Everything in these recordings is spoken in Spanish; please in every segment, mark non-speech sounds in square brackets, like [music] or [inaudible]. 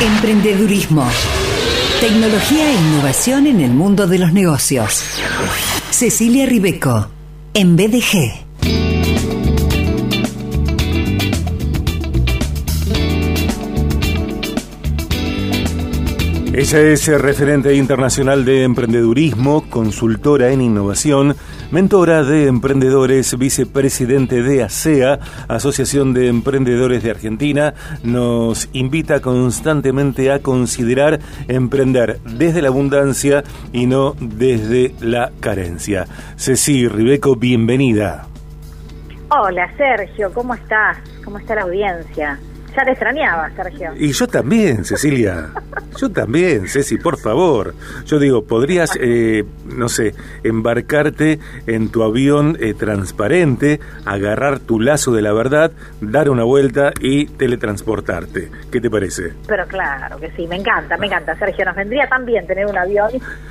Emprendedurismo. Tecnología e innovación en el mundo de los negocios. Cecilia Ribeco, en BDG. Ella es referente internacional de emprendedurismo, consultora en innovación, mentora de emprendedores, vicepresidente de ASEA, Asociación de Emprendedores de Argentina. Nos invita constantemente a considerar emprender desde la abundancia y no desde la carencia. Ceci Ribeco, bienvenida. Hola Sergio, ¿cómo estás? ¿Cómo está la audiencia? Ya te extrañaba, Sergio. Y yo también, Cecilia. [laughs] Yo también, Ceci, por favor. Yo digo, podrías, eh, no sé, embarcarte en tu avión eh, transparente, agarrar tu lazo de la verdad, dar una vuelta y teletransportarte. ¿Qué te parece? Pero claro que sí, me encanta, me encanta, Sergio. Nos vendría tan bien tener un avión.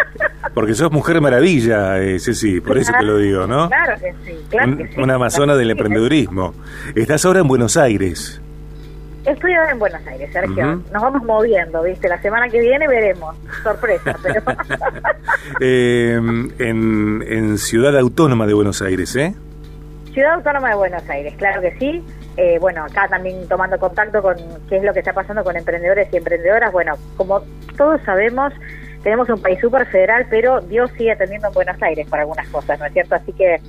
[laughs] Porque sos mujer maravilla, eh, Ceci, por eso te lo digo, ¿no? Claro que sí, claro que sí. Una amazona del emprendedurismo. Estás ahora en Buenos Aires. Estoy ahora en Buenos Aires, Sergio. Nos vamos moviendo, ¿viste? La semana que viene veremos. Sorpresa, [laughs] pero... eh, en, en Ciudad Autónoma de Buenos Aires, ¿eh? Ciudad Autónoma de Buenos Aires, claro que sí. Eh, bueno, acá también tomando contacto con qué es lo que está pasando con emprendedores y emprendedoras. Bueno, como todos sabemos, tenemos un país súper federal, pero Dios sigue atendiendo en Buenos Aires para algunas cosas, ¿no es cierto? Así que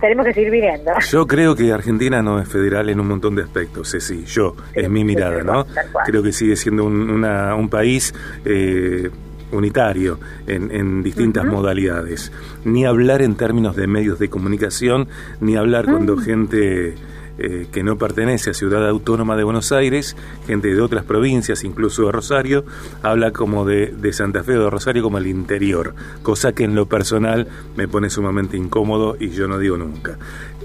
tenemos que seguir viviendo. Yo creo que Argentina no es federal en un montón de aspectos, sí, yo, es mi mirada, ¿no? Creo que sigue siendo un, una, un país... Eh, unitario en, en distintas modalidades. Ni hablar en términos de medios de comunicación, ni hablar cuando mm. gente eh, que no pertenece a Ciudad Autónoma de Buenos Aires, gente de otras provincias, incluso de Rosario, habla como de, de Santa Fe o de Rosario como el interior, cosa que en lo personal me pone sumamente incómodo y yo no digo nunca.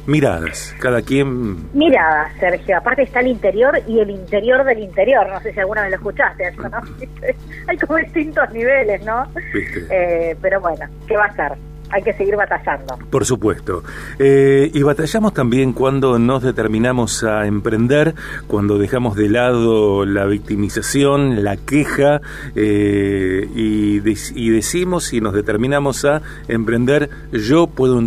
Miradas, cada quien... Miradas, Sergio. Aparte está el interior y el interior del interior. No sé si alguna vez lo escuchaste. ¿no? [laughs] Hay como distintos niveles, ¿no? Eh, pero bueno, ¿qué va a ser? Hay que seguir batallando. Por supuesto. Eh, y batallamos también cuando nos determinamos a emprender, cuando dejamos de lado la victimización, la queja eh, y, y, decimos y nos determinamos a emprender, yo puedo,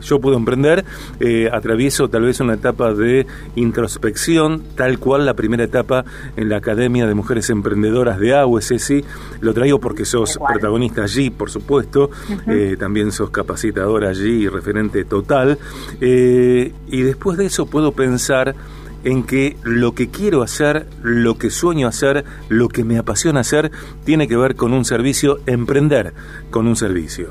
yo puedo emprender, eh, atravieso tal vez una etapa de introspección, tal cual la primera etapa en la Academia de Mujeres Emprendedoras de AUE, sí, lo traigo porque sos protagonista allí, por supuesto, también sos capacitador allí referente total. Eh, y después de eso puedo pensar en que lo que quiero hacer, lo que sueño hacer, lo que me apasiona hacer, tiene que ver con un servicio, emprender con un servicio.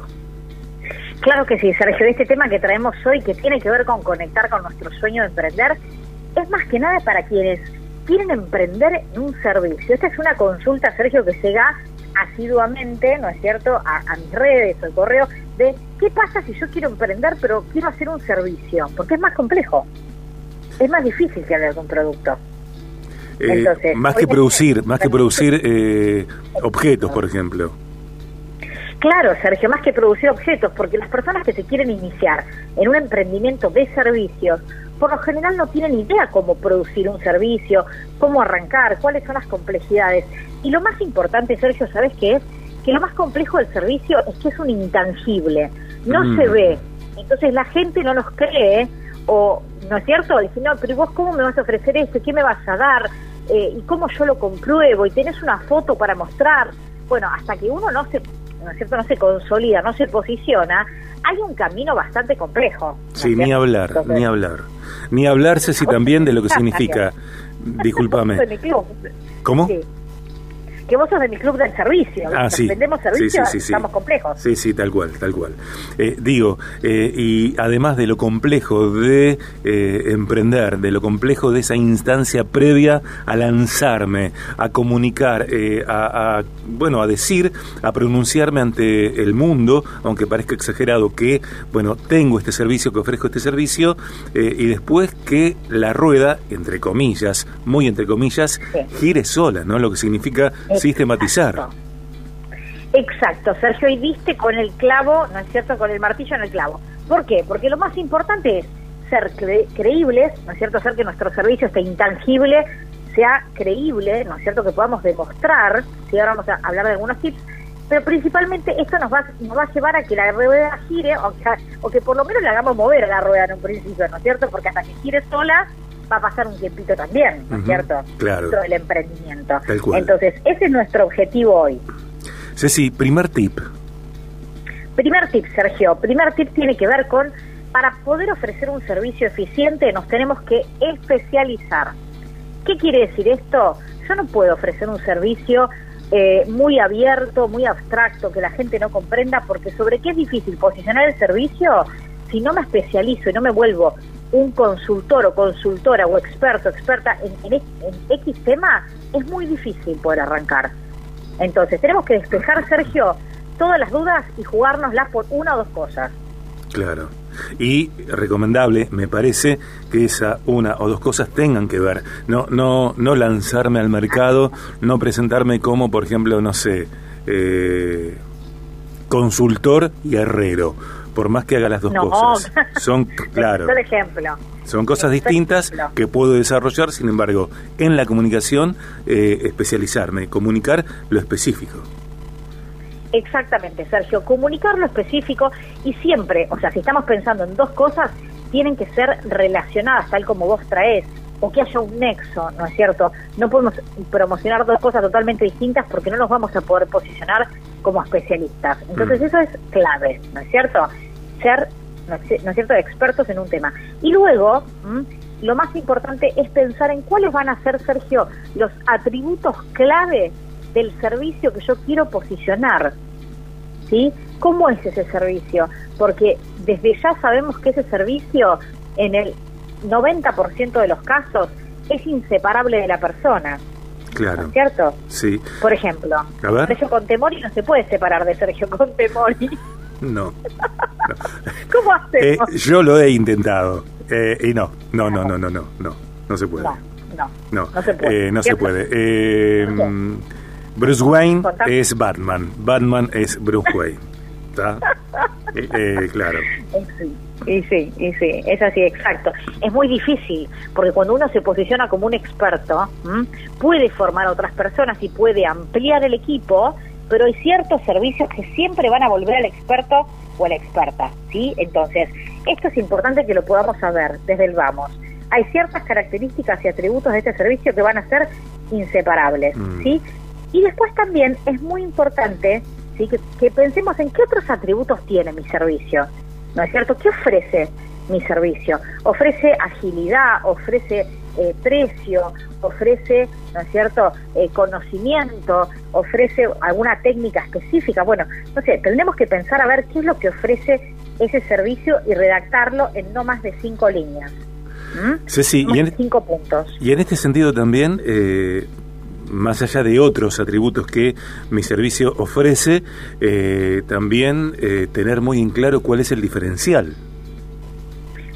Claro que sí, Sergio. Este tema que traemos hoy, que tiene que ver con conectar con nuestro sueño de emprender, es más que nada para quienes quieren emprender en un servicio. Esta es una consulta, Sergio, que da asiduamente, ¿no es cierto?, a, a mis redes o correo de qué pasa si yo quiero emprender pero quiero hacer un servicio, porque es más complejo, es más difícil que hablar de un producto. Eh, más que producir, más que producir eh, objetos, por ejemplo. Claro, Sergio, más que producir objetos, porque las personas que se quieren iniciar en un emprendimiento de servicios, por lo general no tienen idea cómo producir un servicio, cómo arrancar, cuáles son las complejidades. Y lo más importante, Sergio, ¿sabes qué es? Que lo más complejo del servicio es que es un intangible, no mm. se ve. Entonces la gente no nos cree, o no es cierto, dice, no, pero vos cómo me vas a ofrecer esto, qué me vas a dar, eh, y cómo yo lo compruebo, y tenés una foto para mostrar. Bueno, hasta que uno no se, no es cierto, no se consolida, no se posiciona, hay un camino bastante complejo. sí, ni hablar, ni hablar. Ni hablarse si también de lo que significa. [laughs] Discúlpame. ¿Cómo? Que vos sos de mi club del servicio. Ah, sí. Vendemos servicios, sí, estamos complejos. Sí, sí, tal cual, tal cual. Eh, digo, eh, y además de lo complejo de eh, emprender, de lo complejo de esa instancia previa a lanzarme, a comunicar, a, bueno, a decir, a pronunciarme ante el mundo, aunque parezca exagerado que, bueno, tengo este servicio, que ofrezco este servicio, y después que la rueda, entre comillas, muy entre comillas, gire sola, ¿no? Lo que significa sistematizar. Exacto, Sergio, y viste con el clavo, ¿no es cierto?, con el martillo en el clavo. ¿Por qué? Porque lo más importante es ser creíbles, ¿no es cierto?, hacer que nuestro servicio esté intangible, sea creíble, ¿no es cierto?, que podamos demostrar, si ahora vamos a hablar de algunos tips, pero principalmente esto nos va, nos va a llevar a que la rueda gire o que, o que por lo menos le hagamos mover a la rueda en un principio, ¿no es cierto? Porque hasta que gire sola va a pasar un tiempito también, ¿no es cierto? Claro. Dentro del emprendimiento. Entonces, ese es nuestro objetivo hoy. Ceci, primer tip. Primer tip, Sergio. Primer tip tiene que ver con, para poder ofrecer un servicio eficiente nos tenemos que especializar. ¿Qué quiere decir esto? Yo no puedo ofrecer un servicio eh, muy abierto, muy abstracto, que la gente no comprenda, porque sobre qué es difícil posicionar el servicio si no me especializo y no me vuelvo un consultor o consultora o experto, experta en, en, X tema, es muy difícil poder arrancar. Entonces, tenemos que despejar, Sergio, todas las dudas y jugárnoslas por una o dos cosas. Claro. Y recomendable, me parece, que esa una o dos cosas tengan que ver. No, no, no lanzarme al mercado, no presentarme como, por ejemplo, no sé, eh, consultor y herrero. Por más que haga las dos cosas. [laughs] Son, claro. ejemplo. Son cosas distintas que puedo desarrollar, sin embargo, en la comunicación, eh, especializarme, comunicar lo específico. Exactamente, Sergio, comunicar lo específico y siempre, o sea, si estamos pensando en dos cosas, tienen que ser relacionadas tal como vos traes o que haya un nexo, ¿no es cierto? No podemos promocionar dos cosas totalmente distintas porque no nos vamos a poder posicionar como especialistas. Entonces mm. eso es clave, ¿no es cierto? Ser, ¿no es cierto?, expertos en un tema. Y luego, lo más importante es pensar en cuáles van a ser, Sergio, los atributos clave del servicio que yo quiero posicionar. ¿Sí? ¿Cómo es ese servicio? Porque desde ya sabemos que ese servicio en el 90% de los casos es inseparable de la persona. Claro. ¿Cierto? Sí. Por ejemplo, Sergio Contemori no se puede separar de Sergio Contemori. No. [laughs] ¿Cómo hacemos? Eh, yo lo he intentado. Eh, y no, no, no, no, no, no, no, no se puede. No, no, no, se puede. Eh, no se puede. Eh, Bruce Wayne es Batman, Batman es Bruce Wayne. ¿Está? [laughs] Eh, eh, claro. Sí, y sí, y sí, es así, exacto. Es muy difícil, porque cuando uno se posiciona como un experto, puede formar a otras personas y puede ampliar el equipo, pero hay ciertos servicios que siempre van a volver al experto o a la experta, ¿sí? Entonces, esto es importante que lo podamos saber desde el vamos. Hay ciertas características y atributos de este servicio que van a ser inseparables, mm. ¿sí? Y después también es muy importante ¿sí? que, pensemos en qué otros atributos tiene mi servicio. ¿No es cierto? ¿Qué ofrece mi servicio? Ofrece agilidad, ofrece eh, precio, ofrece, ¿no es cierto?, eh, conocimiento, ofrece alguna técnica específica. Bueno, no sé, tendremos que pensar a ver qué es lo que ofrece ese servicio y redactarlo en no más de cinco líneas. Sí, sí, y en, cinco puntos. Y en este sentido también, eh, más allá de otros atributos que mi servicio ofrece, eh, también eh, tener muy en claro cuál es el diferencial.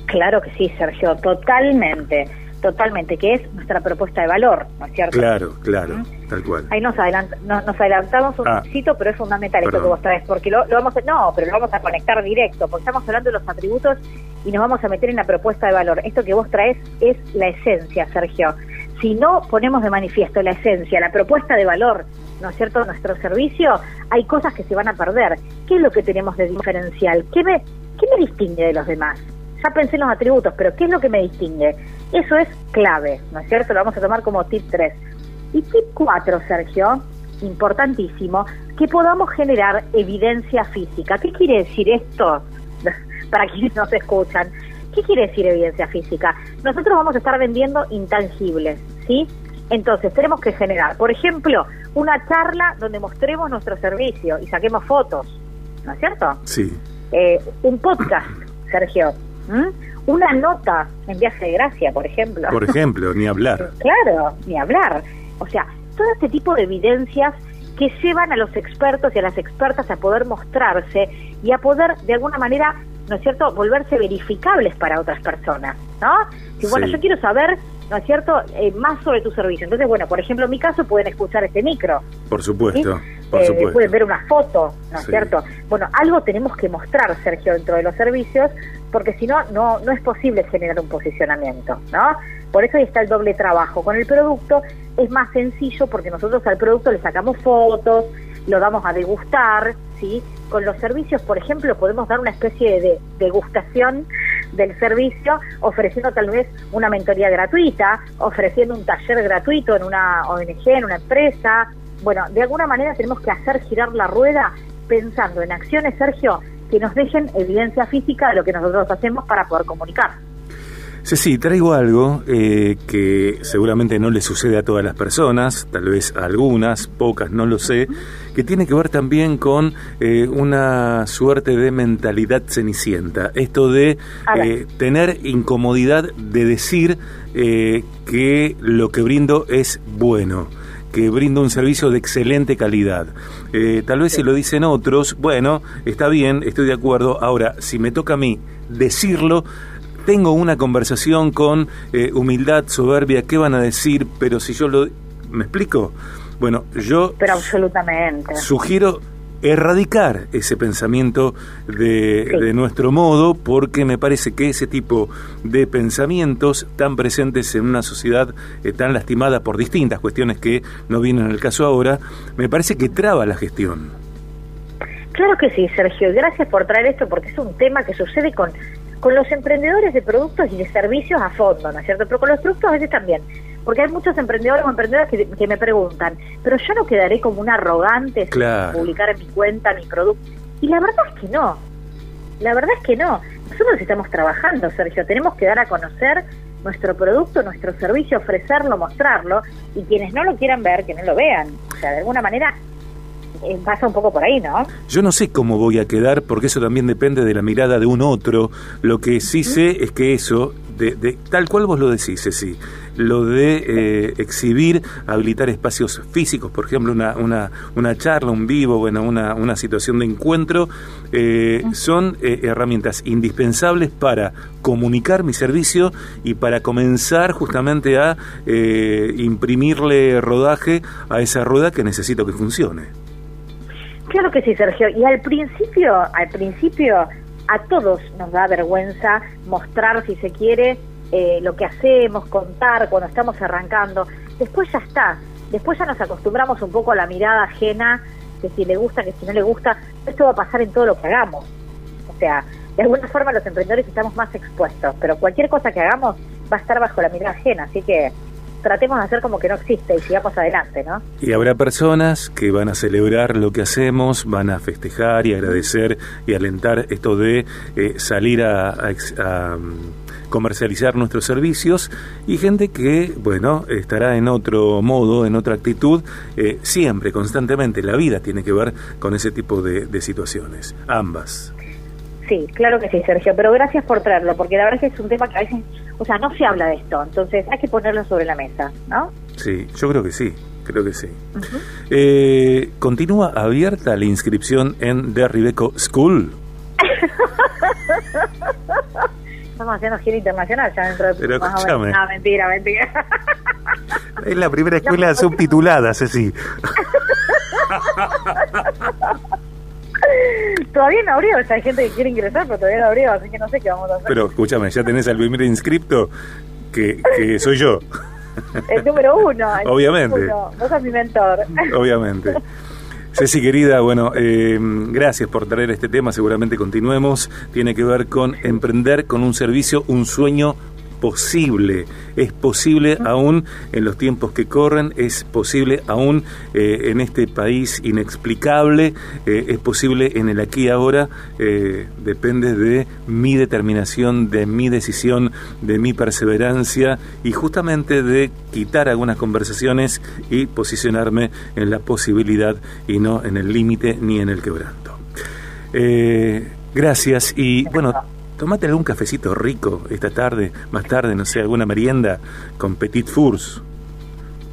Claro que sí, Sergio, totalmente, totalmente, que es nuestra propuesta de valor, ¿no es cierto? Claro, claro, tal cual. Ahí nos, nos, adelantamos un ah, poquito, pero es fundamental esto que vos traes, porque lo, lo, vamos a, no, pero lo vamos a conectar directo, porque estamos hablando de los atributos y nos vamos a meter en la propuesta de valor. Esto que vos traes es la esencia, Sergio si no ponemos de manifiesto la esencia, la propuesta de valor, ¿no es cierto?, nuestro servicio, hay cosas que se van a perder. ¿Qué es lo que tenemos de diferencial? ¿Qué me, qué me distingue de los demás? Ya pensé en los atributos, pero ¿qué es lo que me distingue? Eso es clave, ¿no es cierto? Lo vamos a tomar como tip 3. Y tip 4, Sergio, importantísimo, que podamos generar evidencia física. ¿Qué quiere decir esto? [laughs] Para quienes nos escuchan. ¿Qué quiere decir evidencia física? Nosotros vamos a estar vendiendo intangibles, ¿sí? Entonces, tenemos que generar, por ejemplo, una charla donde mostremos nuestro servicio y saquemos fotos, ¿no es cierto? Sí. Eh, un podcast, Sergio. Una nota en viaje de gracia, por ejemplo. Por ejemplo, ni hablar. [laughs] claro, ni hablar. O sea, todo este tipo de evidencias que llevan a los expertos y a las expertas a poder mostrarse y a poder, de alguna manera, ¿no es cierto?, volverse verificables para otras personas, ¿no? Si, bueno, yo quiero saber ¿no es cierto?, eh, más sobre tu servicio. Entonces, bueno, por ejemplo, en mi caso pueden escuchar este micro. Por supuesto, por Eh, supuesto. pueden ver una foto, ¿no es Sí. cierto? Bueno, algo tenemos que mostrar, Sergio, dentro de los servicios, porque si no, no, no es posible generar un posicionamiento, ¿no? Por eso ahí está el doble trabajo. Con el producto es más sencillo porque nosotros al producto le sacamos fotos, lo damos a degustar, ¿sí? Con los servicios, por ejemplo, podemos dar una especie de degustación del servicio ofreciendo tal vez una mentoría gratuita, ofreciendo un taller gratuito en una ONG, en una empresa. Bueno, de alguna manera tenemos que hacer girar la rueda pensando en acciones, Sergio, que nos dejen evidencia física de lo que nosotros hacemos para poder comunicar. Ceci, traigo algo eh, que seguramente no le sucede a todas las personas, tal vez a algunas, pocas, no lo sé, que tiene que ver también con eh, una suerte de mentalidad cenicienta. Esto de eh, tener incomodidad de decir eh, que lo que brindo es bueno que brindo un servicio de excelente calidad. Eh, tal vez si lo dicen otros, bueno, está bien, estoy de acuerdo. Ahora, si me toca a mí decirlo, tengo una conversación con eh, humildad, soberbia, ¿qué van a decir? Pero si yo lo... ¿Me explico? Bueno, yo Pero absolutamente. sugiero erradicar ese pensamiento de, Sí. de nuestro modo porque me parece que ese tipo de pensamientos tan presentes en una sociedad eh, tan lastimada por distintas cuestiones que no vienen al caso ahora, me parece que traba la gestión. Claro que sí, Sergio, y gracias por traer esto porque es un tema que sucede con, con los emprendedores de productos y de servicios a fondo, ¿no es cierto? Pero con los productos a veces también, porque hay muchos emprendedores o emprendedoras que, que me preguntan, pero yo no quedaré como un arrogante Claro. sin publicar en mi cuenta mi producto. Y la verdad es que no, la verdad es que no. Nosotros estamos trabajando, Sergio, tenemos que dar a conocer nuestro producto, nuestro servicio, ofrecerlo, mostrarlo, y quienes no lo quieran ver, que no lo vean. O sea, de alguna manera pasa un poco por ahí, ¿no? Yo no sé cómo voy a quedar porque eso también depende de la mirada de un otro. Lo que sí sé es que eso, de, de- tal cual vos lo decís, sí, lo de eh, exhibir, habilitar espacios físicos, por ejemplo, una, una, una charla, un vivo, bueno, una, una situación de encuentro, eh, son eh, herramientas indispensables para comunicar mi servicio y para comenzar justamente a eh, imprimirle rodaje a esa rueda que necesito que funcione. Claro que sí, Sergio. Y al principio, al principio, a todos nos da vergüenza mostrar, si se quiere, eh, lo que hacemos, contar cuando estamos arrancando. Después ya está. Después ya nos acostumbramos un poco a la mirada ajena, que si le gusta, que si no le gusta. Esto va a pasar en todo lo que hagamos. O sea, de alguna forma los emprendedores estamos más expuestos, pero cualquier cosa que hagamos va a estar bajo la mirada ajena. Así que tratemos de hacer como que no existe y sigamos adelante, ¿no? Y habrá personas que van a celebrar lo que hacemos, van a festejar y agradecer y alentar esto de eh, salir a, a mm, comercializar nuestros servicios y gente que, bueno, estará en otro modo, en otra actitud, eh, siempre, constantemente. La vida tiene que ver con ese tipo de, de situaciones, ambas. Sí, claro que sí, Sergio, pero gracias por traerlo, porque la verdad es que es un tema que a veces, o sea, no se habla de esto, entonces hay que ponerlo sobre la mesa, ¿no? Sí, yo creo que sí, creo que sí. Eh, ¿Continúa abierta la inscripción en The Ribeco School? [laughs] Estamos haciendo gira internacional ya dentro de Pero menos. escúchame. No, mentira, mentira. Es la primera [laughs] escuela subtitulada, Ceci. [laughs] todavía no abrió, o sea, hay gente que quiere ingresar, pero todavía no abrió, así que no sé qué vamos a hacer. Pero escúchame, ya tenés al primer inscripto que, que soy yo, El número uno. el Obviamente. número uno. Vos sos mi mentor. obviamente. Ceci, querida, bueno, eh, gracias por traer este tema, seguramente continuemos. Tiene que ver con emprender con un servicio, un sueño posible. Es posible aún en los tiempos que corren, es posible aún eh, en este país inexplicable, eh, es posible en el aquí y ahora, eh, depende de mi determinación, de mi decisión, de mi perseverancia y justamente de quitar algunas conversaciones y posicionarme en la posibilidad y no en el límite ni en el quebranto. Gracias y bueno, tomate algún cafecito rico esta tarde, más tarde, no sé, alguna merienda con Petit Fours.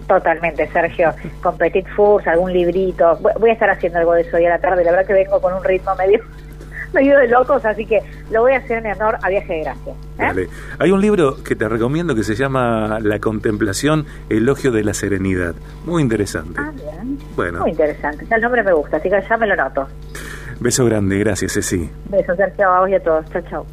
Totalmente, Sergio. Con Petit Fours, algún librito. Voy- Voy a estar haciendo algo de eso hoy a la tarde. La verdad que vengo con un ritmo medio [laughs] medio de locos, así que lo voy a hacer en honor a Viaje de Gracia. ¿eh? Hay un libro que te recomiendo que se llama La contemplación, elogio de la serenidad. Muy interesante. Ah, bien. Bueno. Muy interesante. el nombre me gusta, así que ya me lo noto. Beso grande, gracias, Ceci. Beso, Sergio, a vos y a todos. Chao, chao.